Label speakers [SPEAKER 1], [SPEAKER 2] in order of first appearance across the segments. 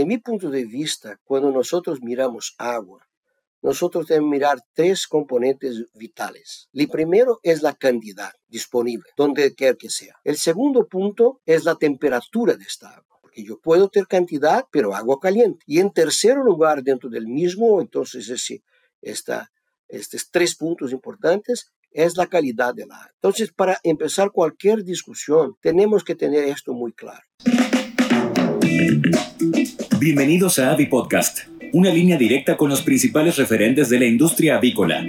[SPEAKER 1] de mi punto de vista, cuando nosotros miramos agua, nosotros debemos mirar tres componentes vitales. El primero es la cantidad disponible, donde quiera que sea. El segundo punto es la temperatura de esta agua porque yo puedo tener cantidad, pero agua caliente. Y en tercer lugar, dentro del mismo, entonces ese, esta, estos tres puntos importantes es la calidad del agua. Entonces, para empezar cualquier discusión, tenemos que tener esto muy claro.
[SPEAKER 2] Bienvenidos a Avi Podcast, una línea directa con los principales referentes de la industria avícola.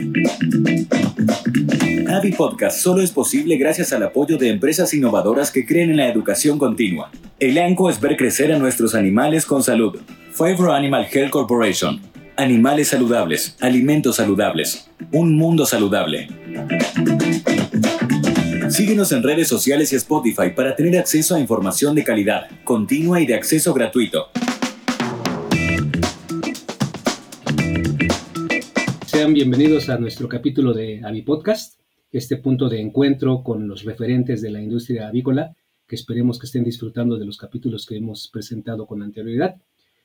[SPEAKER 2] Avi Podcast solo es posible gracias al apoyo de empresas innovadoras que creen en la educación continua. El ANCO es ver crecer a nuestros animales con salud. Favor Animal Health Corporation. Animales saludables, alimentos saludables, un mundo saludable. Síguenos en redes sociales y Spotify para tener acceso a información de calidad, continua y de acceso gratuito.
[SPEAKER 3] Bienvenidos a nuestro capítulo de Avi Podcast, este punto de encuentro con los referentes de la industria avícola, que esperemos que estén disfrutando de los capítulos que hemos presentado con anterioridad.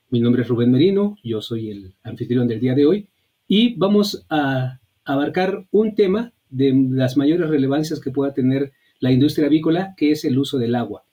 [SPEAKER 3] Mi nombre es Rubén Merino, yo soy el anfitrión del día de hoy y vamos a abarcar un tema de las mayores relevancias que pueda tener la industria avícola, que es el uso del agua.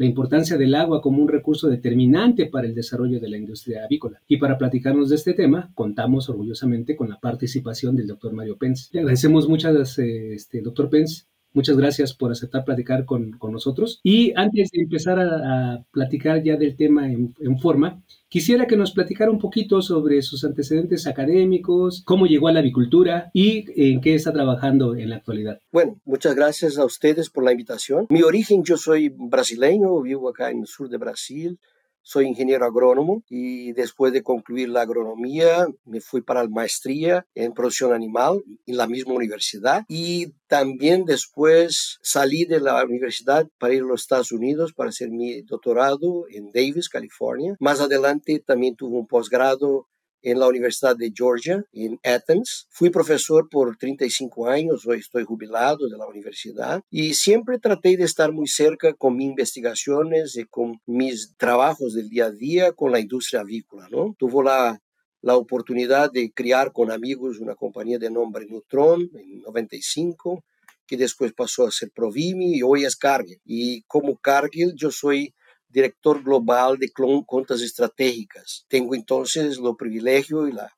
[SPEAKER 3] La importancia del agua como un recurso determinante para el desarrollo de la industria avícola. Y para platicarnos de este tema, contamos orgullosamente con la participación del doctor Mario Pence. Le agradecemos muchas, eh, este, doctor Pence, Muchas gracias por aceptar platicar con, nosotros. Y antes de empezar a, platicar ya del tema en, forma, quisiera que nos platicara un poquito sobre sus antecedentes académicos, cómo llegó a la avicultura y en qué está trabajando en la actualidad.
[SPEAKER 1] Bueno, muchas gracias a ustedes por la invitación. Mi origen, yo soy brasileño, vivo acá en el sur de Brasil. Soy ingeniero agrónomo y después de concluir la agronomía me fui para la maestría en producción animal en la misma universidad y también después salí de la universidad para ir a los Estados Unidos para hacer mi doctorado en Davis, California. Más adelante también tuve un posgrado en la Universidad de Georgia, en Athens. Fui profesor por 35 años, hoy estoy jubilado de la universidad y siempre traté de estar muy cerca con mis investigaciones y con mis trabajos del día a día con la industria avícola. ¿no? Tuvo la, la oportunidad de criar con amigos una compañía de nombre Neutron en 95 que después pasó a ser Provimi y hoy es Cargill. Y como Cargill yo soy director global de cuentas estratégicas. Tengo entonces el privilegio y la,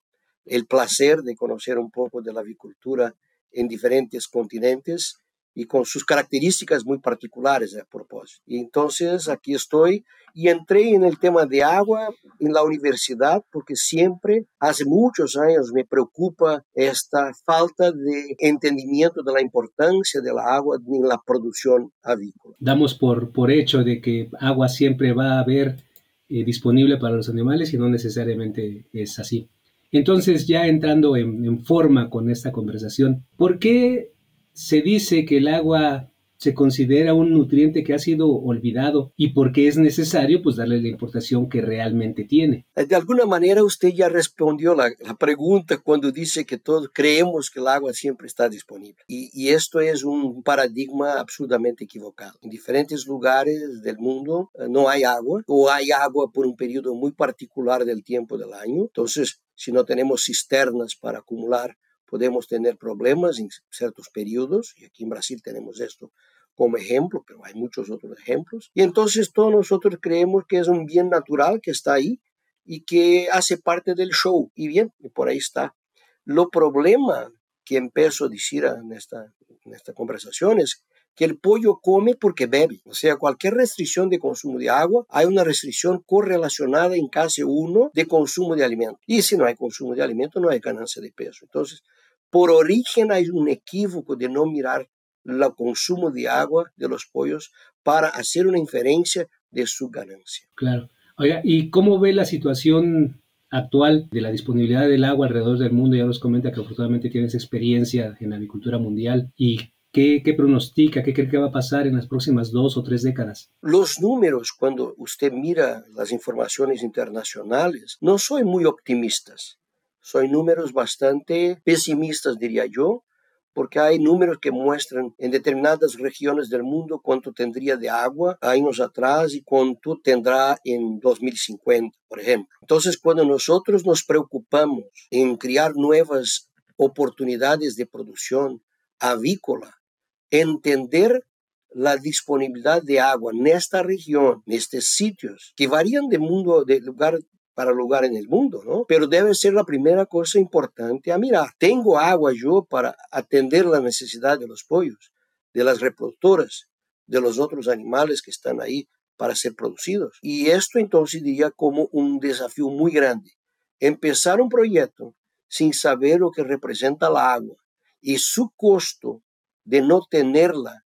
[SPEAKER 1] el placer de conocer un poco de la avicultura en diferentes continentes y con sus características muy particulares a propósito. Y entonces aquí estoy y entré en el tema de agua en la universidad porque siempre, hace muchos años, me preocupa esta falta de entendimiento de la importancia de la agua en la producción avícola.
[SPEAKER 3] Damos por, por hecho de que agua siempre va a haber eh, disponible para los animales y no necesariamente es así. Entonces, ya entrando en, en forma con esta conversación, ¿por qué se dice que el agua se considera un nutriente que ha sido olvidado y porque es necesario pues darle la importación que realmente tiene.
[SPEAKER 1] Eh, de alguna manera usted ya respondió la, la pregunta cuando dice que todos creemos que el agua siempre está disponible y, y, esto es un paradigma absolutamente equivocado. En diferentes lugares del mundo eh, no hay agua o hay agua por un periodo muy particular del tiempo del año. Entonces, si no tenemos cisternas para acumular podemos tener problemas en ciertos periodos, y aquí en Brasil tenemos esto como ejemplo, pero hay muchos otros ejemplos. Y entonces todos nosotros creemos que es un bien natural que está ahí y que hace parte del show. Y bien, y por ahí está. Lo problema que empiezo a decir en esta, en esta conversación es que el pollo come porque bebe. O sea, cualquier restricción de consumo de agua, hay una restricción correlacionada en casi uno de consumo de alimento. Y si no hay consumo de alimento, no hay ganancia de peso. Entonces, por origen hay un equívoco de no mirar el consumo de agua de los pollos para hacer una inferencia de su ganancia.
[SPEAKER 3] Claro. Oiga, ¿y cómo ve la situación actual de la disponibilidad del agua alrededor del mundo? Ya nos comenta que afortunadamente tienes experiencia en la agricultura mundial. ¿Y qué, qué pronostica, qué cree que va a pasar en las próximas dos o tres décadas?
[SPEAKER 1] Los números, cuando usted mira las informaciones internacionales, no son muy optimistas. Son números bastante pesimistas, diría yo, porque hay números que muestran en determinadas regiones del mundo cuánto tendría de agua años atrás y cuánto tendrá en 2050, por ejemplo. Entonces, cuando nosotros nos preocupamos en crear nuevas oportunidades de producción avícola, entender la disponibilidad de agua en esta región, en estos sitios, que varían de mundo, de lugar para lugar en el mundo, ¿no? Pero debe ser la primera cosa importante a mirar. Tengo agua yo para atender la necesidad de los pollos, de las reproductoras, de los otros animales que están ahí para ser producidos. Y esto entonces diría como un desafío muy grande. Empezar un proyecto sin saber lo que representa la agua y su costo de no tenerla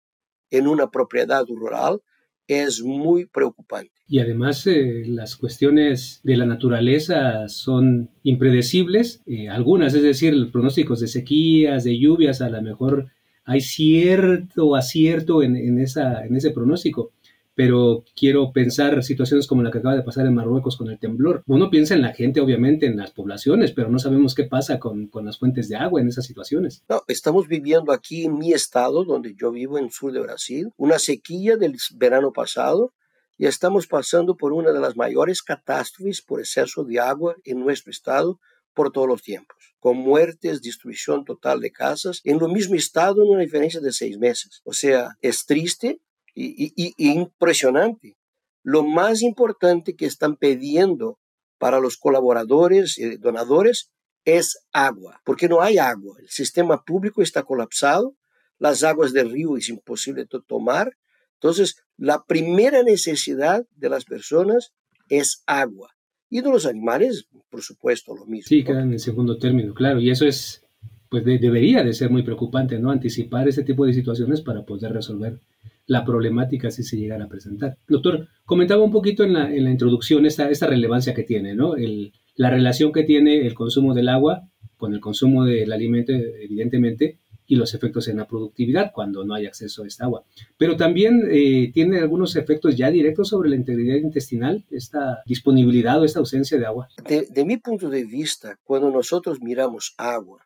[SPEAKER 1] en una propiedad rural es muy preocupante.
[SPEAKER 3] Y además eh, las cuestiones de la naturaleza son impredecibles, eh, algunas, es decir, pronósticos de sequías, de lluvias, a lo mejor hay cierto acierto en, en, esa, en ese pronóstico, pero quiero pensar situaciones como la que acaba de pasar en Marruecos con el temblor. Uno piensa en la gente, obviamente, en las poblaciones, pero no sabemos qué pasa con, con las fuentes de agua en esas situaciones.
[SPEAKER 1] No, estamos viviendo aquí en mi estado, donde yo vivo en el sur de Brasil, una sequía del verano pasado y estamos pasando por una de las mayores catástrofes por exceso de agua en nuestro estado por todos los tiempos, con muertes, destrucción total de casas, en lo mismo estado en una diferencia de seis meses. O sea, es triste y, impresionante. Lo más importante que están pidiendo para los colaboradores y donadores es agua, porque no hay agua. El sistema público está colapsado, las aguas del río es imposible tomar. Entonces, la primera necesidad de las personas es agua. Y de los animales, por supuesto, lo mismo.
[SPEAKER 3] Sí, quedan en segundo término, claro. Y eso es, pues debería de ser muy preocupante, ¿no? Anticipar ese tipo de situaciones para poder resolver la problemática si se llegara a presentar. Doctor, comentaba un poquito en la, en la introducción esta, esta relevancia que tiene, ¿no? El, la relación que tiene el consumo del agua con el consumo del alimento, evidentemente, y los efectos en la productividad cuando no hay acceso a esta agua. Pero también eh, tiene algunos efectos ya directos sobre la integridad intestinal, esta disponibilidad o esta ausencia de agua.
[SPEAKER 1] De, de mi punto de vista, cuando nosotros miramos agua,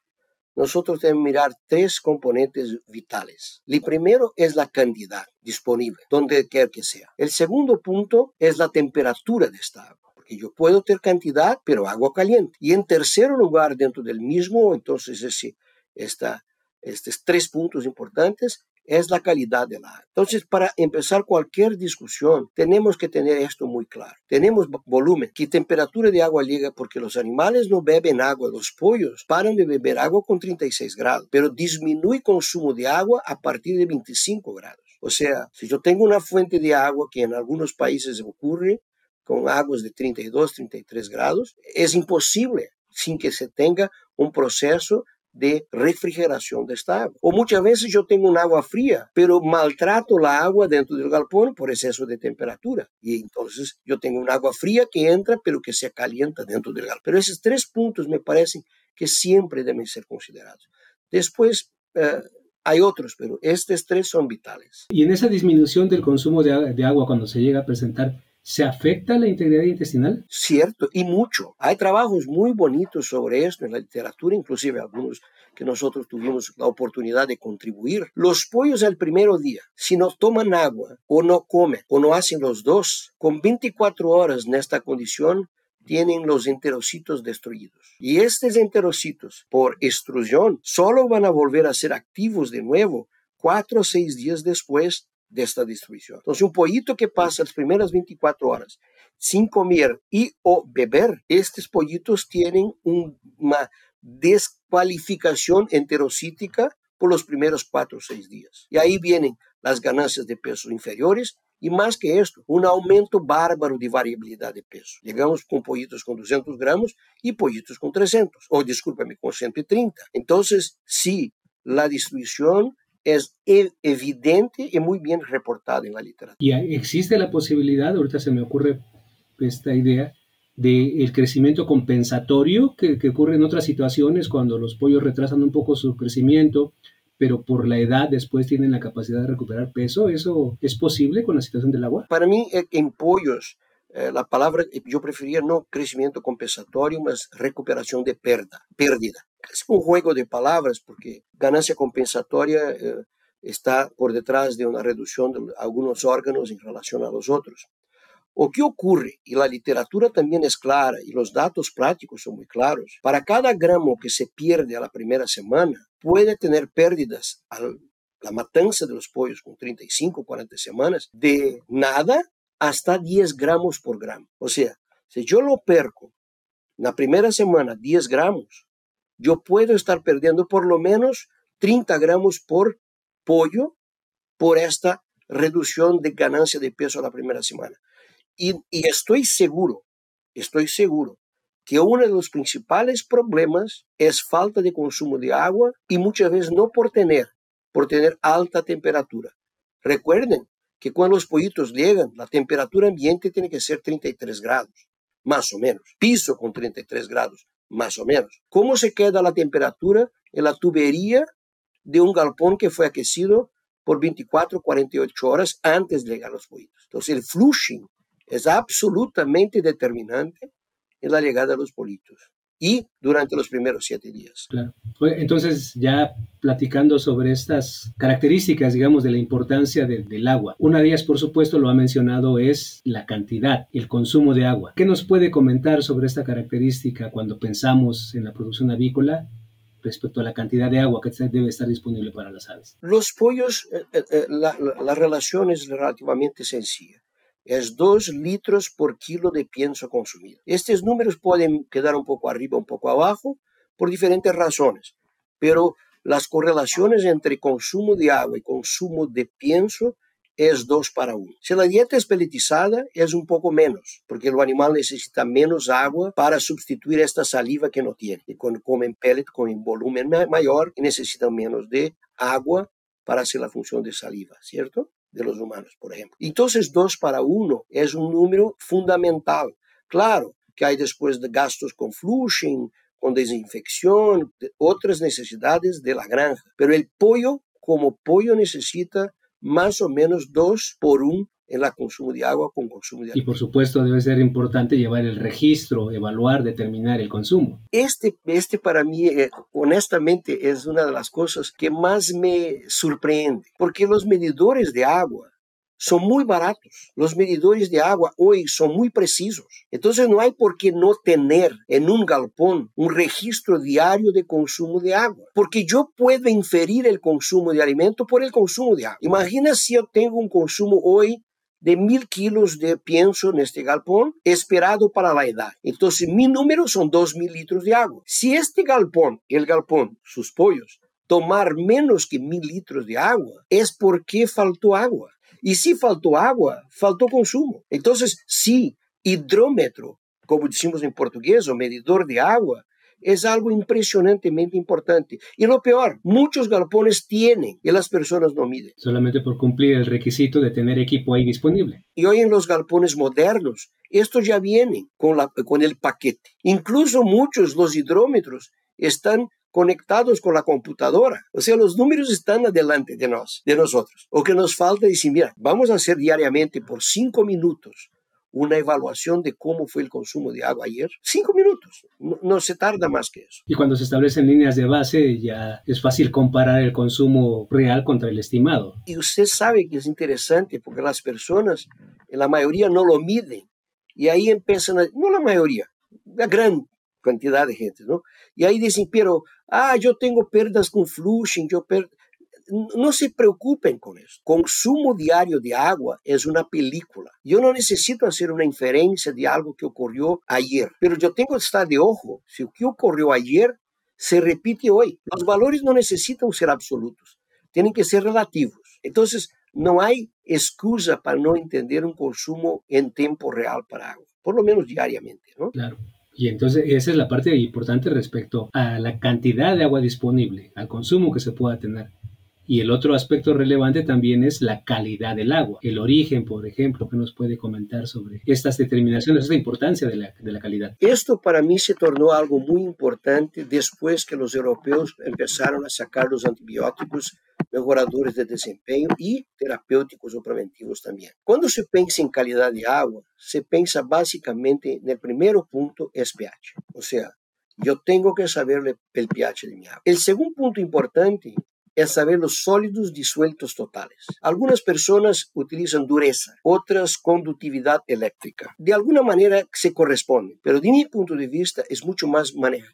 [SPEAKER 1] nosotros debemos mirar tres componentes vitales. El primero es la cantidad disponible, donde quiera que sea. El segundo punto es la temperatura de esta agua, porque yo puedo tener cantidad, pero agua caliente. Y en tercer lugar, dentro del mismo, entonces ese, esta, estos tres puntos importantes es la calidad del agua. Entonces, para empezar cualquier discusión, tenemos que tener esto muy claro. Tenemos volumen, qué temperatura de agua llega, porque los animales no beben agua, los pollos paran de beber agua con 36 grados, pero disminuye consumo de agua a partir de 25 grados. O sea, si yo tengo una fuente de agua que en algunos países ocurre con aguas de 32, 33 grados, es imposible sin que se tenga un proceso de refrigeración de esta agua. O muchas veces yo tengo un agua fría, pero maltrato la agua dentro del galpón por exceso de temperatura. Y entonces yo tengo un agua fría que entra, pero que se calienta dentro del galpón. Pero esos tres puntos me parecen que siempre deben ser considerados. Después, eh, hay otros, pero estos tres son vitales.
[SPEAKER 3] Y en esa disminución del consumo de, de agua cuando se llega a presentar ¿Se afecta la integridad intestinal?
[SPEAKER 1] Cierto, y mucho. Hay trabajos muy bonitos sobre esto en la literatura, inclusive algunos que nosotros tuvimos la oportunidad de contribuir. Los pollos al primer día, si no toman agua o no comen o no hacen los dos, con 24 horas en esta condición, tienen los enterocitos destruidos. Y estos enterocitos, por extrusión, solo van a volver a ser activos de nuevo cuatro o seis días después de esta destrucción. Entonces, un pollito que pasa las primeras 24 horas sin comer y o beber, estos pollitos tienen una descualificación enterocítica por los primeros 4 o 6 días. Y ahí vienen las ganancias de peso inferiores y más que esto, un aumento bárbaro de variabilidad de peso. Llegamos con pollitos con 200 gramos y pollitos con 300, o discúlpame, con 130. Entonces, sí, la distribución es e-, evidente y muy bien reportada en la literatura.
[SPEAKER 3] Y existe la posibilidad, ahorita se me ocurre esta idea, del el crecimiento compensatorio que, que, ocurre en otras situaciones cuando los pollos retrasan un poco su crecimiento, pero por la edad después tienen la capacidad de recuperar peso. ¿Eso es posible con la situación del agua?
[SPEAKER 1] Para mí, eh, en pollos, eh, la palabra, yo prefería no crecimiento compensatorio, más recuperación de pérdida. pérdida. Es un juego de palabras porque ganancia compensatoria eh, está por detrás de una reducción de algunos órganos en relación a los otros. O que ocurre, y la literatura también es clara y los datos prácticos son muy claros, para cada gramo que se pierde a la primera semana, puede tener pérdidas a la matanza de los pollos con 35, 40 semanas, de nada hasta 10 gramos por gramo. O sea, si yo lo perco la primera semana 10 gramos, yo puedo estar perdiendo por lo menos 30 gramos por pollo por esta reducción de ganancia de peso la primera semana. Y, estoy seguro, estoy seguro que uno de los principales problemas es falta de consumo de agua y muchas veces no por tener, por tener alta temperatura. Recuerden que cuando los pollitos llegan, la temperatura ambiente tiene que ser 33 grados, más o menos. Piso con 33 grados, más o menos. ¿Cómo se queda la temperatura en la tubería de un galpón que fue aquecido por 24, 48 horas antes de llegar los pollitos? Entonces el flushing es absolutamente determinante en la llegada de los pollitos y durante los primeros siete días.
[SPEAKER 3] Claro. Entonces, ya platicando sobre estas características, digamos, de la importancia del agua. Una de ellas, por supuesto, lo ha mencionado, es la cantidad, el consumo de agua. ¿Qué nos puede comentar sobre esta característica cuando pensamos en la producción avícola respecto a la cantidad de agua que debe estar disponible para las aves?
[SPEAKER 1] Los pollos, eh, eh, eh, la relación es relativamente sencilla es 2 litros por kilo de pienso consumido. Estos números pueden quedar un poco arriba, un poco abajo, por diferentes razones, pero las correlaciones entre consumo de agua y consumo de pienso es 2 para 1. Si la dieta es peletizada, es un poco menos, porque el animal necesita menos agua para sustituir esta saliva que no tiene. Y cuando comen pellet, un volumen mayor necesitan menos de agua para hacer la función de saliva, ¿cierto? De los humanos, por ejemplo. Entonces, 2 para 1 es un número fundamental. Claro que hay después de gastos con flushing, con desinfección, otras necesidades de la granja, pero el pollo, como pollo, necesita más o menos 2 por 1 en el consumo de agua con consumo de agua.
[SPEAKER 3] Y por supuesto debe ser importante llevar el registro, evaluar, determinar el consumo.
[SPEAKER 1] Este, este para mí, eh, honestamente, es una de las cosas que más me sorprende, porque los medidores de agua son muy baratos. Los medidores de agua hoy son muy precisos. Entonces no hay por qué no tener en un galpón un registro diario de consumo de agua, porque yo puedo inferir el consumo de alimento por el consumo de agua. Imagina si yo tengo un consumo hoy de mil kilos de pienso en este galpón esperado para la edad. Entonces, mi número son dos mil litros de agua. Si este galpón, el galpón, sus pollos, tomar menos que mil litros de agua, es porque faltó agua. Y si faltó agua, faltó consumo. Entonces, si hidrómetro, como decimos en portugués, o medidor de agua, es algo impresionantemente importante. Y lo peor, muchos galpones tienen y las personas no miden.
[SPEAKER 3] Solamente por cumplir el requisito de tener equipo ahí disponible.
[SPEAKER 1] Y hoy en los galpones modernos, esto ya viene con, la, con el paquete. Incluso muchos, los hidrómetros, están conectados con la computadora. O sea, los números están adelante de, nos, de nosotros. O que nos falta decir, mira, vamos a hacer diariamente por cinco minutos una evaluación de cómo fue el consumo de agua ayer. Cinco minutos, no, se tarda más que eso.
[SPEAKER 3] Y cuando se establecen líneas de base ya es fácil comparar el consumo real contra el estimado.
[SPEAKER 1] Y usted sabe que es interesante porque las personas, la mayoría no lo miden. Y ahí empiezan, a, no la mayoría, la gran cantidad de gente, ¿no? Y ahí dicen, pero, ah, yo tengo pérdidas con flushing, yo perdo no se preocupen con eso. Consumo diario de agua es una película. Yo no necesito hacer una inferencia de algo que ocurrió ayer, pero yo tengo que estar de ojo. Si lo que ocurrió ayer se repite hoy, los valores no necesitan ser absolutos, tienen que ser relativos. Entonces, no hay excusa para no entender un consumo en tiempo real para agua, por lo menos diariamente, ¿no?
[SPEAKER 3] Claro. Y entonces esa es la parte importante respecto a la cantidad de agua disponible, al consumo que se pueda tener Y el otro aspecto relevante también es la calidad del agua, el origen, por ejemplo, que nos puede comentar sobre estas determinaciones, esta importancia de la, de la calidad.
[SPEAKER 1] Esto para mí se tornó algo muy importante después que los europeos empezaron a sacar los antibióticos mejoradores de desempeño y terapéuticos o preventivos también. Cuando se piensa en calidad de agua, se piensa básicamente en el primer punto es pH, o sea, yo tengo que saber el pH de mi agua. El segundo punto importante es saber los sólidos disueltos totales. Algunas personas utilizan dureza, otras conductividad eléctrica. De alguna manera se corresponden, pero de mi punto de vista es mucho más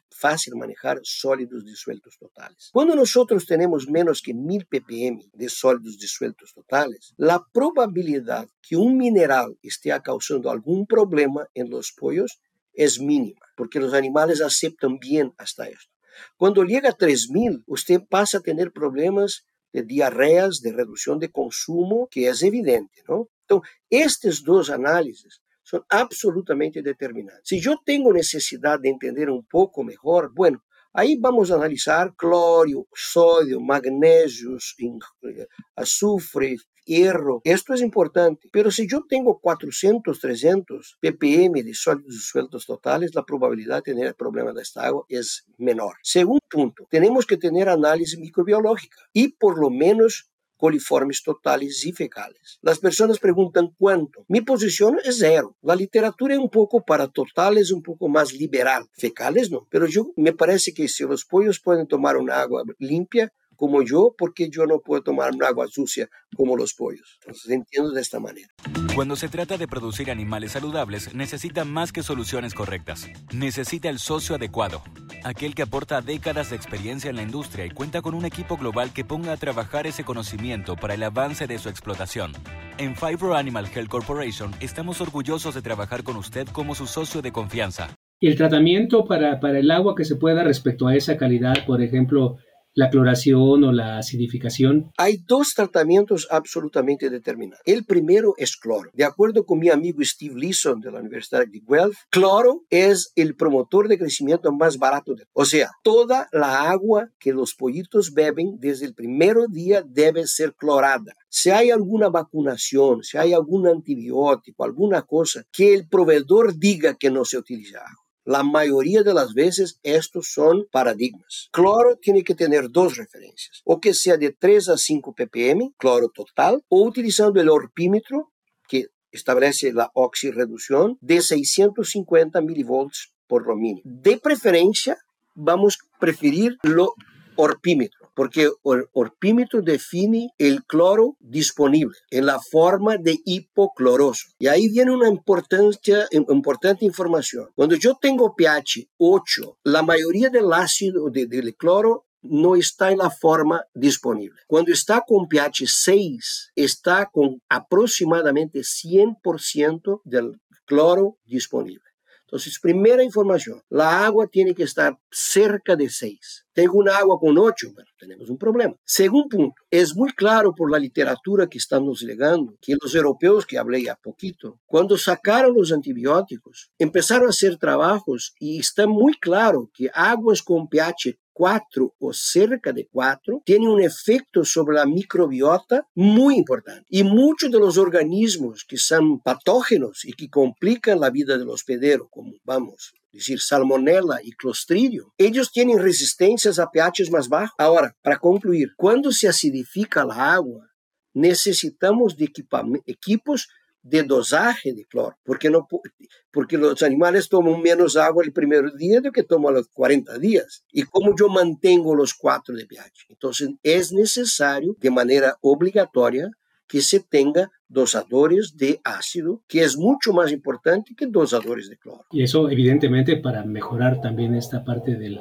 [SPEAKER 1] fácil manejar sólidos disueltos totales. Cuando nosotros tenemos menos que 1000 ppm de sólidos disueltos totales, la probabilidad que un mineral esté causando algún problema en los pollos es mínima, porque los animales aceptan bien hasta esto. Cuando llega a 3000, usted pasa a tener problemas de diarreas, de reducción de consumo, que es evidente, ¿no? Entonces, estos dos análisis son absolutamente determinantes. Si yo tengo necesidad de entender un poco mejor, bueno, Ahí vamos a analizar cloro, sodio, magnesio, azufre, hierro. Esto es importante. Pero si yo tengo 400, 300 ppm de sólidos sueltos totales, la probabilidad de tener el problema de esta agua es menor. Segundo punto, tenemos que tener análisis microbiológica y por lo menos coliformes totales y fecales. Las personas preguntan cuánto. Mi posición es cero. La literatura es un poco para totales, un poco más liberal. Fecales no. Pero yo me parece que si los pollos pueden tomar una agua limpia, como yo, porque yo no puedo tomar un agua sucia como los pollos. Entonces entiendo de esta manera.
[SPEAKER 2] Cuando se trata de producir animales saludables, necesita más que soluciones correctas. Necesita el socio adecuado, aquel que aporta décadas de experiencia en la industria y cuenta con un equipo global que ponga a trabajar ese conocimiento para el avance de su explotación. En Fibro Animal Health Corporation estamos orgullosos de trabajar con usted como su socio de confianza.
[SPEAKER 3] El tratamiento para, para el agua que se pueda respecto a esa calidad, por ejemplo, la cloración o la acidificación?
[SPEAKER 1] Hay dos tratamientos absolutamente determinados. El primero es cloro. De acuerdo con mi amigo Steve Leeson de la Universidad de Guelph, cloro es el promotor de crecimiento más barato. O sea, toda la agua que los pollitos beben desde el primer día debe ser clorada. Si hay alguna vacunación, si hay algún antibiótico, alguna cosa, que el proveedor diga que no se utiliza agua. La mayoría de las veces estos son paradigmas. Cloro tiene que tener dos referencias, o que sea de 3 a 5 ppm, cloro total, o utilizando el orpímetro, que establece la oxirreducción, de 650 milivolts por lo. De preferencia, vamos a preferir lo orpímetro porque el orpímetro define el cloro disponible en la forma de hipocloroso. Y ahí viene una importancia, importante información. Cuando yo tengo pH 8, la mayoría del ácido del cloro no está en la forma disponible. Cuando está con pH 6, está con aproximadamente 100% del cloro disponible. Entonces, primera información, la agua tiene que estar cerca de 6. Tengo una agua con 8, bueno, tenemos un problema. Segundo punto, es muy claro por la literatura que estamos llegando que los europeos, que hablé ya poquito, cuando sacaron los antibióticos, empezaron a hacer trabajos y está muy claro que aguas con pH 4 o cerca de 4 tiene un efecto sobre la microbiota muy importante. Y muchos de los organismos que son patógenos y que complican la vida del hospedero, como vamos, decir, salmonella y clostridio, ellos tienen resistencias a pHs más bajos. Ahora, para concluir, cuando se acidifica la agua, necesitamos de equipos de dosaje de cloro, porque, no, porque los animales toman menos agua el primer día de que toman los 40 días. ¿Y cómo yo mantengo los 4 de pH? Entonces es necesario de manera obligatoria que se tenga dosadores de ácido, que es mucho más importante que dosadores de cloro.
[SPEAKER 3] Y eso evidentemente para mejorar también esta parte del,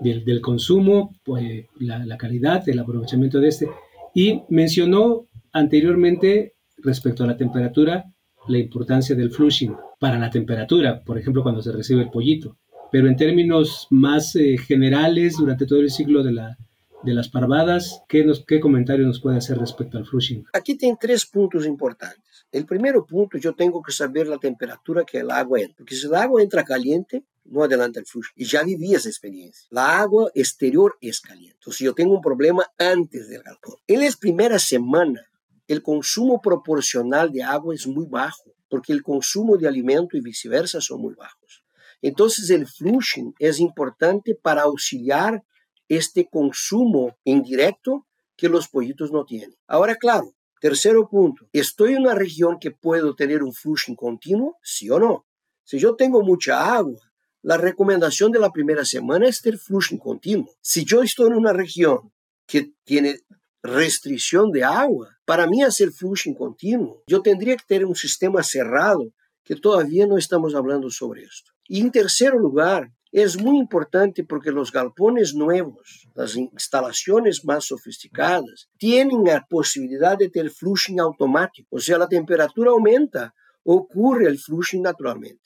[SPEAKER 3] del, consumo, pues, la, la calidad, el aprovechamiento de este. Y mencionó anteriormente respecto a la temperatura, la importancia del flushing para la temperatura, por ejemplo, cuando se recibe el pollito. Pero en términos más eh, generales, durante todo el ciclo de, la, de las parvadas, ¿qué, nos, ¿qué comentario nos puede hacer respecto al flushing?
[SPEAKER 1] Aquí tiene tres puntos importantes. El primer punto, yo tengo que saber la temperatura que el agua entra, porque si el agua entra caliente, no adelanta el flujo. Y ya viví esa experiencia. La agua exterior es caliente. Entonces yo tengo un problema antes del galpón. En las primeras semanas, el consumo proporcional de agua es muy bajo, porque el consumo de alimento y viceversa son muy bajos. Entonces el flushing es importante para auxiliar este consumo indirecto que los pollitos no tienen. Ahora, claro, tercero punto, ¿estoy en una región que puedo tener un flushing continuo? Sí o no. Si yo tengo mucha agua, la recomendación de la primera semana es tener flushing continuo. Si yo estoy en una región que tiene restricción de agua, para mí hacer flushing continuo, yo tendría que tener un sistema cerrado, que todavía no estamos hablando sobre esto. Y en tercer lugar, es muy importante porque los galpones nuevos, las instalaciones más sofisticadas, tienen la posibilidad de tener flushing automático. O sea, la temperatura aumenta, ocurre el flushing naturalmente.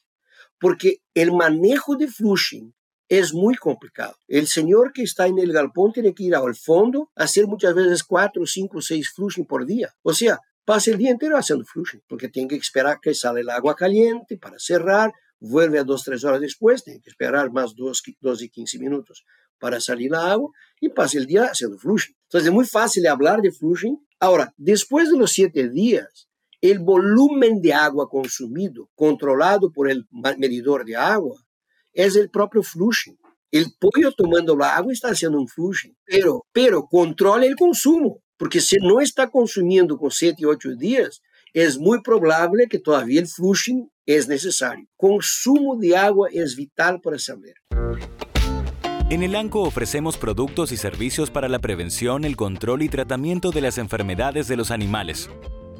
[SPEAKER 1] Porque el manejo de flushing es muy complicado. El señor que está en el galpón tiene que ir al fondo, hacer muchas veces cuatro, cinco, seis flushing por día. O sea, pasa el día entero haciendo flushing, porque tiene que esperar que sale el agua caliente para cerrar, vuelve a dos, tres horas después, tiene que esperar más dos, dos y quince minutos para salir la agua y pasa el día haciendo flushing. Entonces es muy fácil hablar de flushing. Ahora, después de los siete días, el volumen de agua consumido, controlado por el medidor de agua, es el propio flushing. El pollo tomando la agua está haciendo un flushing, pero, pero controla el consumo, porque si no está consumiendo con siete ocho días, es muy probable que todavía el flushing es necesario. Consumo de agua es vital para saber.
[SPEAKER 2] En el ANCO ofrecemos productos y servicios para la prevención, el control y tratamiento de las enfermedades de los animales.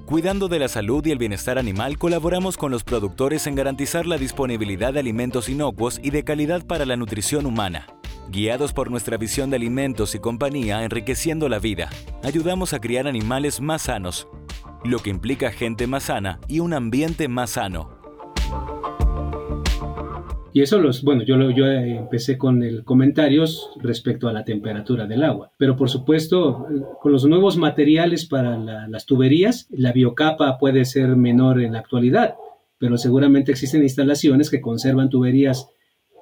[SPEAKER 2] Cuidando de la salud y el bienestar animal, colaboramos con los productores en garantizar la disponibilidad de alimentos inocuos y de calidad para la nutrición humana. Guiados por nuestra visión de alimentos y compañía enriqueciendo la vida, ayudamos a criar animales más sanos, lo que implica gente más sana y un ambiente más sano.
[SPEAKER 3] Y eso los, bueno, yo, yo empecé con el comentarios respecto a la temperatura del agua. Pero por supuesto, con los nuevos materiales para las tuberías, la biocapa puede ser menor en la actualidad, pero seguramente existen instalaciones que conservan tuberías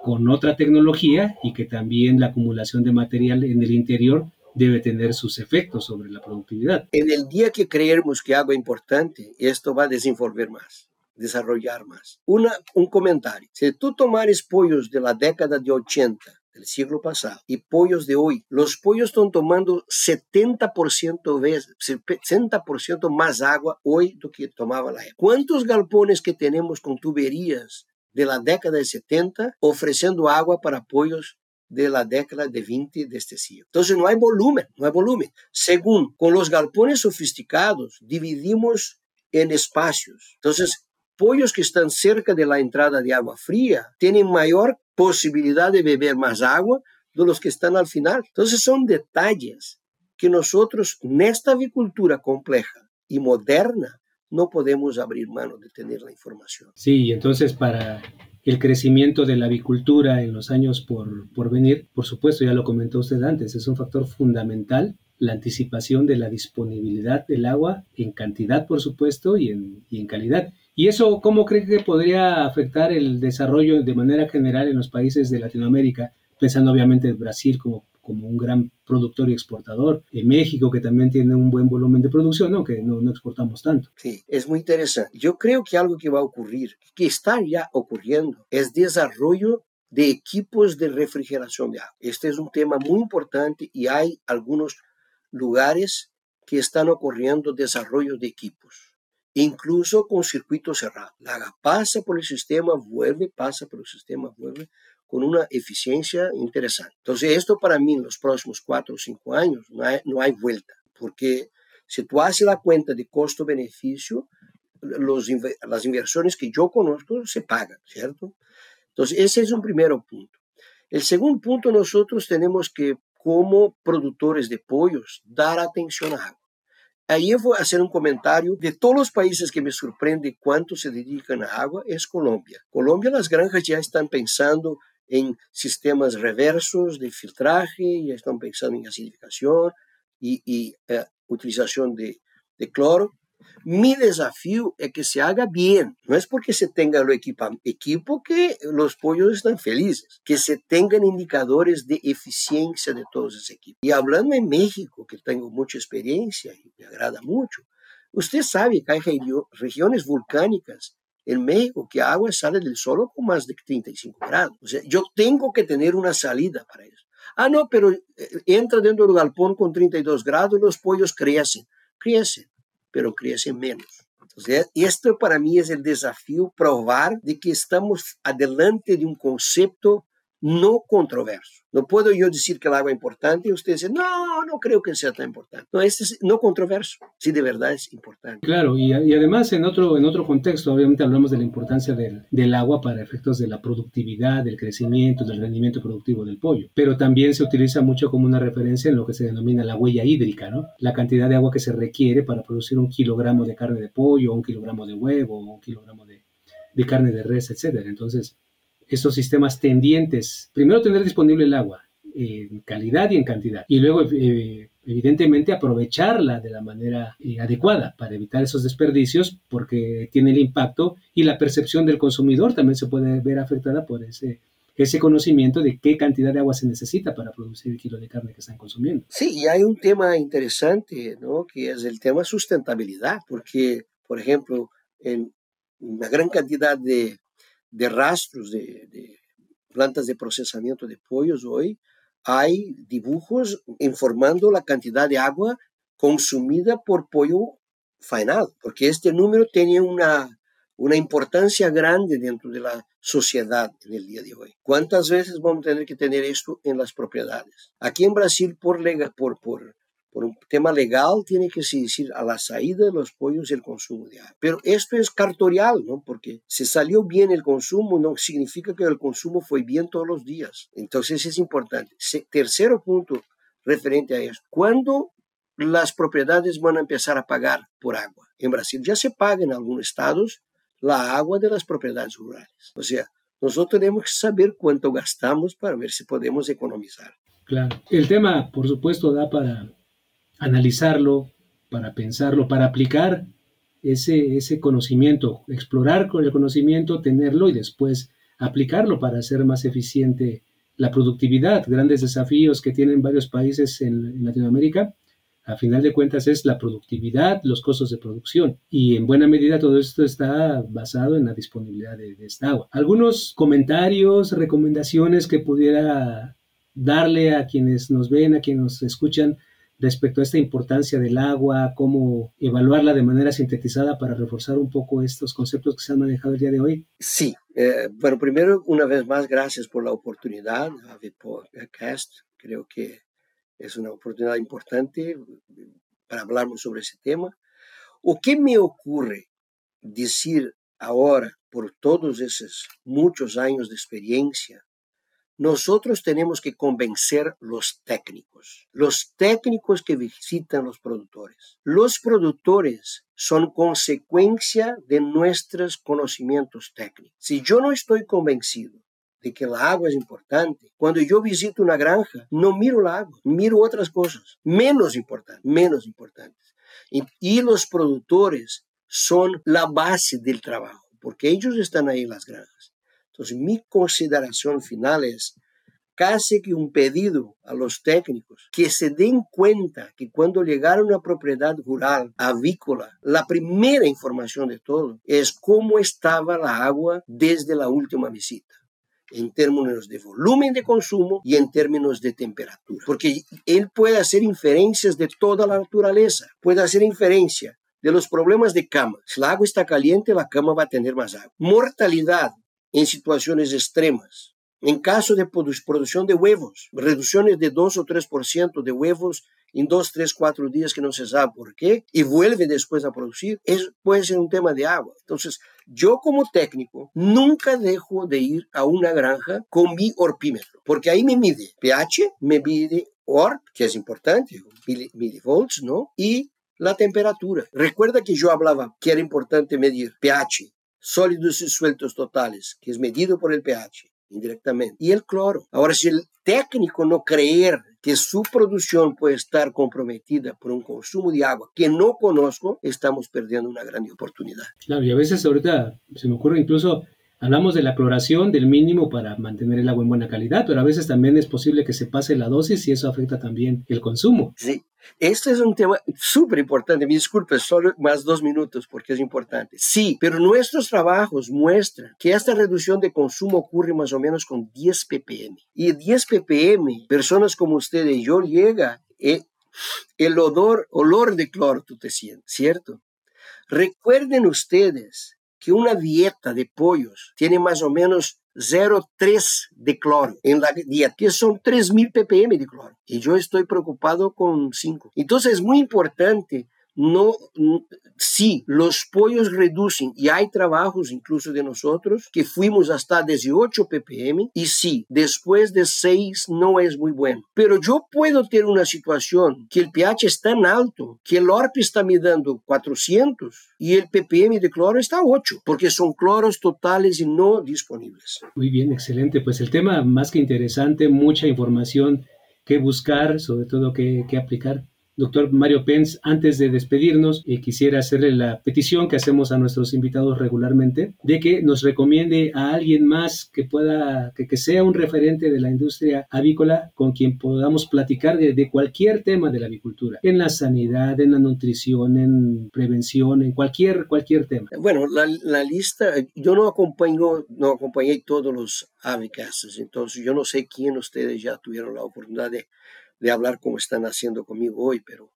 [SPEAKER 3] con otra tecnología y que también la acumulación de material en el interior debe tener sus efectos sobre la productividad.
[SPEAKER 1] En el día que creemos que agua es importante, esto va a desenvolver más, desarrollar más. Una, un comentario. Si tú tomares pollos de la década de 80, del siglo pasado, y pollos de hoy, los pollos están tomando 70%, vez, 60% más agua hoy do que tomaba la época. ¿Cuántos galpones que tenemos con tuberías de la década de 70 ofreciendo agua para pollos de la década de 20 de este siglo. Entonces no hay volumen, no hay volumen. Según, con los galpones sofisticados dividimos en espacios. Entonces, pollos que están cerca de la entrada de agua fría tienen mayor posibilidad de beber más agua de los que están al final. Entonces son detalles que nosotros en esta avicultura compleja y moderna no podemos abrir mano de tener la información.
[SPEAKER 3] Sí, entonces para el crecimiento de la avicultura en los años por, por venir, por supuesto, ya lo comentó usted antes, es un factor fundamental la anticipación de la disponibilidad del agua en cantidad, por supuesto, y en, y en calidad. ¿Y eso cómo cree que podría afectar el desarrollo de manera general en los países de Latinoamérica? Pensando obviamente en Brasil como como un gran productor y exportador. En México, que también tiene un buen volumen de producción, aunque no, no exportamos tanto.
[SPEAKER 1] Sí, es muy interesante. Yo creo que algo que va a ocurrir, que está ya ocurriendo, es desarrollo de equipos de refrigeración de agua. Este es un tema muy importante y hay algunos lugares que están ocurriendo desarrollo de equipos, incluso con circuito cerrado. La agua pasa por el sistema, vuelve, pasa por el sistema, vuelve con una eficiencia interesante. Entonces, esto para mí en los próximos cuatro o cinco años no hay, no hay vuelta, porque si tú haces la cuenta de costo-beneficio, las inversiones que yo conozco se pagan, ¿cierto? Entonces, ese es un primer punto. El segundo punto, nosotros tenemos que, como productores de pollos, dar atención a agua. Ahí voy a hacer un comentario de todos los países que me sorprende cuánto se dedican a agua, es Colombia. Colombia, las granjas ya están pensando en sistemas reversos de filtraje, ya están pensando en acidificación y, uh, utilización de, de, cloro. Mi desafío es que se haga bien. No es porque se tenga lo equipo, equipo que los pollos están felices, que se tengan indicadores de eficiencia de todos esos equipos. Y hablando en México, que tengo mucha experiencia y me agrada mucho, usted sabe que hay regiones volcánicas en México que agua sale del suelo con más de 35 grados. O sea, yo tengo que tener una salida para eso. Ah, no, pero eh, entra dentro del galpón con 32 grados, los pollos crecen, crecen, pero crecen menos. Entonces, esto para mí es el desafío, probar de que estamos adelante de un concepto no controverso. No puedo yo decir que el agua es importante y usted dice, no, no creo que sea tan importante. No, este es no controverso, si de verdad es importante.
[SPEAKER 3] Claro, y, y, además en otro, en otro contexto, obviamente hablamos de la importancia del, del, agua para efectos de la productividad, del crecimiento, del rendimiento productivo del pollo, pero también se utiliza mucho como una referencia en lo que se denomina la huella hídrica, ¿no? La cantidad de agua que se requiere para producir un kilogramo de carne de pollo, un kilogramo de huevo, un kilogramo de, de carne de res, etcétera. Entonces, estos sistemas tendientes, primero tener disponible el agua en calidad y en cantidad, y luego eh, evidentemente aprovecharla de la manera eh, adecuada para evitar esos desperdicios porque tiene el impacto y la percepción del consumidor también se puede ver afectada por ese, ese conocimiento de qué cantidad de agua se necesita para producir el kilo de carne que están consumiendo.
[SPEAKER 1] Sí, y hay un tema interesante, ¿no? que es el tema sustentabilidad, porque, por ejemplo, en una gran cantidad de de rastros de, plantas de procesamiento de pollos hoy, hay dibujos informando la cantidad de agua consumida por pollo faenado, porque este número tiene una, una importancia grande dentro de la sociedad en el día de hoy. ¿Cuántas veces vamos a tener que tener esto en las propiedades? Aquí en Brasil, por, por, por por un tema legal, tiene que decir a la salida de los pollos el consumo de agua. Pero esto es cartorial, ¿no? Porque si salió bien el consumo, no significa que el consumo fue bien todos los días. Entonces es importante. tercero punto referente a esto. ¿Cuándo las propiedades van a empezar a pagar por agua? En Brasil ya se paga en algunos estados la agua de las propiedades rurales. O sea, nosotros tenemos que saber cuánto gastamos para ver si podemos economizar.
[SPEAKER 3] Claro. El tema, por supuesto, da para analizarlo, para pensarlo, para aplicar ese, ese conocimiento, explorar con el conocimiento, tenerlo y después aplicarlo para hacer más eficiente la productividad. Grandes desafíos que tienen varios países en, Latinoamérica, a final de cuentas es la productividad, los costos de producción. Y en buena medida todo esto está basado en la disponibilidad de, de esta agua. Algunos comentarios, recomendaciones que pudiera darle a quienes nos ven, a quienes nos escuchan respecto a esta importancia del agua, cómo evaluarla de manera sintetizada para reforzar un poco estos conceptos que se han manejado el día de hoy?
[SPEAKER 1] Sí, eh, bueno, primero, una vez más, gracias por la oportunidad, Cast. Creo que es una oportunidad importante para hablarnos sobre ese tema. ¿O qué me ocurre decir ahora, por todos esos muchos años de experiencia, nosotros tenemos que convencer los técnicos, los técnicos que visitan los productores. Los productores son consecuencia de nuestros conocimientos técnicos. Si yo no estoy convencido de que el agua es importante, cuando yo visito una granja, no miro el agua, miro otras cosas menos importantes, menos importantes. Y los productores son la base del trabajo, porque ellos están ahí en las granjas. Entonces, mi consideración final es casi que un pedido a los técnicos que se den cuenta que cuando llegar a una propiedad rural avícola, la primera información de todo es cómo estaba la agua desde la última visita en términos de volumen de consumo y en términos de temperatura. Porque él puede hacer inferencias de toda la naturaleza, puede hacer inferencia de los problemas de cama. Si el agua está caliente, la cama va a tener más agua. Mortalidad en situaciones extremas. En caso de producción de huevos, reducciones de 2 o 3% de huevos en 2, 3, 4 días que no se sabe por qué, y vuelve después a producir, eso puede ser un tema de agua. Entonces, yo como técnico nunca dejo de ir a una granja con mi orpímetro, porque ahí me mide pH, me mide ORP, que es importante, milivolts, ¿no? Y la temperatura. Recuerda que yo hablaba que era importante medir pH, sólidos y sueltos totales, que es medido por el pH indirectamente, y el cloro. Ahora, si el técnico no creer que su producción puede estar comprometida por un consumo de agua que no conozco, estamos perdiendo una gran oportunidad.
[SPEAKER 3] Claro, y a veces ahorita se me ocurre incluso Hablamos de la cloración, del mínimo para mantener el agua en buena calidad, pero a veces también es posible que se pase la dosis y eso afecta también el consumo.
[SPEAKER 1] Sí, este es un tema súper importante. Me disculpe, solo más dos minutos porque es importante. Sí, pero nuestros trabajos muestran que esta reducción de consumo ocurre más o menos con 10 ppm. Y 10 ppm, personas como usted y yo llega eh, el odor, olor de cloro, tú te sientes, ¿cierto? Recuerden ustedes que una dieta de pollos tiene más o menos 0,3 de cloro en la dieta, que son 3.000 ppm de cloro. Y yo estoy preocupado con 5. Entonces es muy importante no, sí, los pollos reducen y hay trabajos incluso de nosotros que fuimos hasta 18 ppm y sí, después de 6 no es muy bueno. Pero yo puedo tener una situación que el pH es tan alto que el ORP está midiendo 400 y el ppm de cloro está 8 porque son cloros totales y no disponibles.
[SPEAKER 3] Muy bien, excelente. Pues el tema más que interesante, mucha información que buscar, sobre todo que, que aplicar. Doctor Mario Pence, antes de despedirnos, eh, quisiera hacerle la petición que hacemos a nuestros invitados regularmente de que nos recomiende a alguien más que pueda, que, sea un referente de la industria avícola con quien podamos platicar de, cualquier tema de la avicultura, en la sanidad, en la nutrición, en prevención, en cualquier, cualquier tema.
[SPEAKER 1] Bueno, la, lista, yo no acompaño, no acompañé todos los avicasts, entonces yo no sé quién ustedes ya tuvieron la oportunidad de de hablar como están haciendo conmigo hoy, pero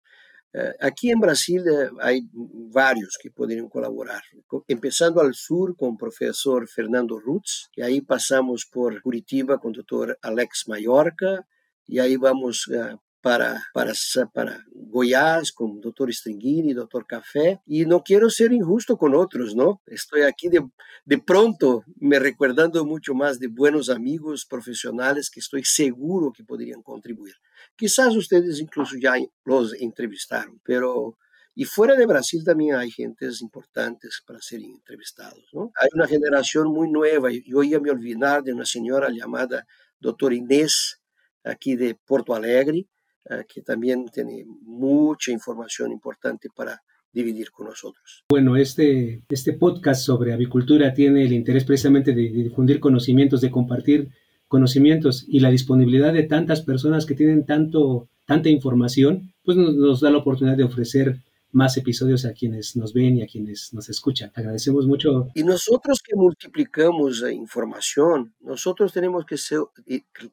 [SPEAKER 1] eh, aquí en Brasil eh, hay varios que podrían colaborar, empezando al sur con el profesor Fernando Rutz, y ahí pasamos por Curitiba con el doctor Alex Mallorca, y ahí vamos uh, para, para, para Goiás con el doctor Stringini, doctor Café, y no quiero ser injusto con otros, ¿no? Estoy aquí de, de pronto me recordando mucho más de buenos amigos profesionales que estoy seguro que podrían contribuir. Quizás ustedes incluso ya los entrevistaron, pero y fuera de Brasil también hay gentes importantes para ser entrevistados. ¿no? Hay una generación muy nueva. Yo ya me olvidar de una señora llamada doctora Inés, aquí de Porto Alegre, que también tiene mucha información importante para dividir con nosotros.
[SPEAKER 3] Bueno, este, este podcast sobre avicultura tiene el interés precisamente de, de difundir conocimientos, de compartir conocimientos y la disponibilidad de tantas personas que tienen tanto, tanta información, pues nos, nos, da la oportunidad de ofrecer más episodios a quienes nos ven y a quienes nos escuchan. Agradecemos mucho.
[SPEAKER 1] Y nosotros que multiplicamos la información, nosotros tenemos que ser,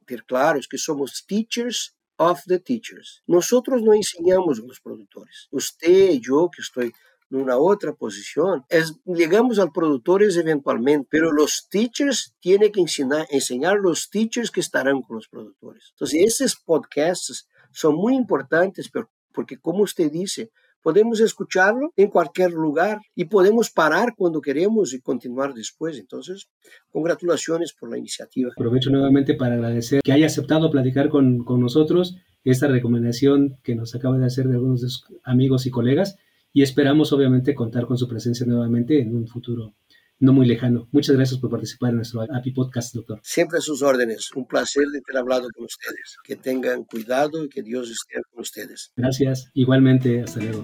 [SPEAKER 1] ser claros que somos teachers of the teachers. Nosotros no enseñamos a los productores. Usted yo, que estoy en una otra posición, es, llegamos a productores eventualmente, pero los teachers tienen que enseñar, enseñar los teachers que estarán con los productores. Entonces, esos podcasts son muy importantes porque, como usted dice, podemos escucharlo en cualquier lugar y podemos parar cuando queremos y continuar después. Entonces, congratulaciones por la iniciativa.
[SPEAKER 3] Aprovecho nuevamente para agradecer que haya aceptado platicar con, con nosotros esta recomendación que nos acaba de hacer de algunos de sus amigos y colegas y esperamos obviamente contar con su presencia nuevamente en un futuro no muy lejano. Muchas gracias por participar en nuestro API Podcast, doctor.
[SPEAKER 1] Siempre a sus órdenes. Un placer de haber hablado con ustedes. Que tengan cuidado y que Dios esté con ustedes.
[SPEAKER 3] Gracias. Igualmente. Hasta luego.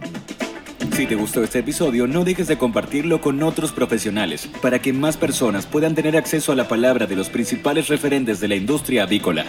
[SPEAKER 2] Si te gustó este episodio, no dejes de compartirlo con otros profesionales para que más personas puedan tener acceso a la palabra de los principales referentes de la industria avícola.